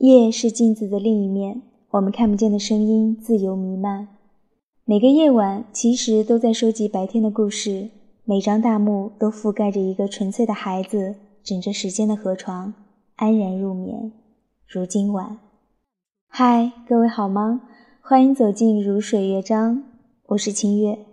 夜是镜子的另一面，我们看不见的声音自由弥漫。每个夜晚其实都在收集白天的故事，每张大幕都覆盖着一个纯粹的孩子，枕着时间的河床，安然入眠。如今晚，嗨，各位好吗？欢迎走进如水乐章，我是清月。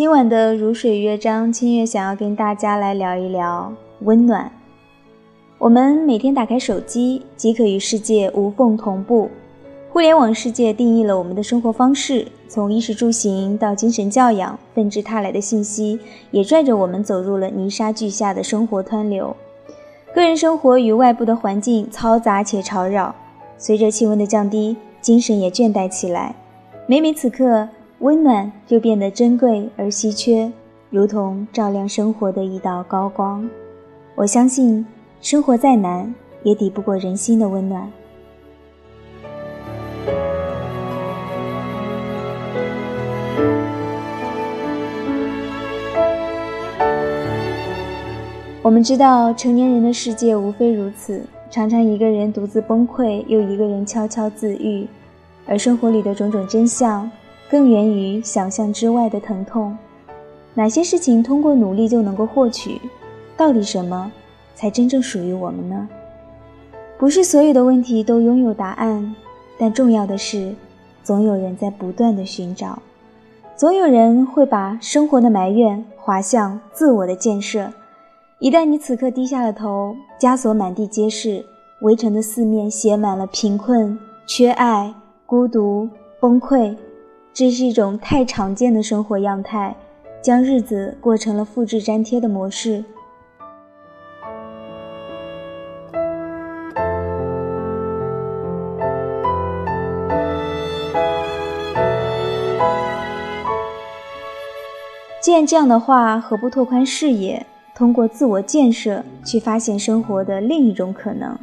今晚的如水乐章，清月想要跟大家来聊一聊温暖。我们每天打开手机，即可与世界无缝同步。互联网世界定义了我们的生活方式，从衣食住行到精神教养，纷至沓来的信息也拽着我们走入了泥沙俱下的生活湍流。个人生活与外部的环境嘈杂且吵扰，随着气温的降低，精神也倦怠起来。每每此刻。温暖就变得珍贵而稀缺，如同照亮生活的一道高光。我相信，生活再难，也抵不过人心的温暖。我们知道，成年人的世界无非如此，常常一个人独自崩溃，又一个人悄悄自愈，而生活里的种种真相。更源于想象之外的疼痛。哪些事情通过努力就能够获取？到底什么才真正属于我们呢？不是所有的问题都拥有答案，但重要的是，总有人在不断的寻找，总有人会把生活的埋怨滑向自我的建设。一旦你此刻低下了头，枷锁满地皆是，围城的四面写满了贫困、缺爱、孤独、崩溃。这是一种太常见的生活样态，将日子过成了复制粘贴的模式。既然这样的话，何不拓宽视野，通过自我建设去发现生活的另一种可能？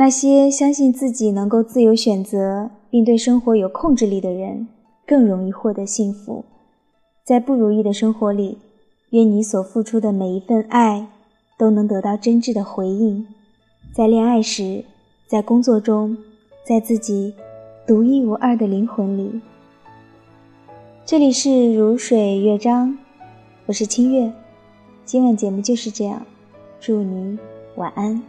那些相信自己能够自由选择，并对生活有控制力的人，更容易获得幸福。在不如意的生活里，愿你所付出的每一份爱，都能得到真挚的回应。在恋爱时，在工作中，在自己独一无二的灵魂里。这里是如水乐章，我是清月。今晚节目就是这样，祝你晚安。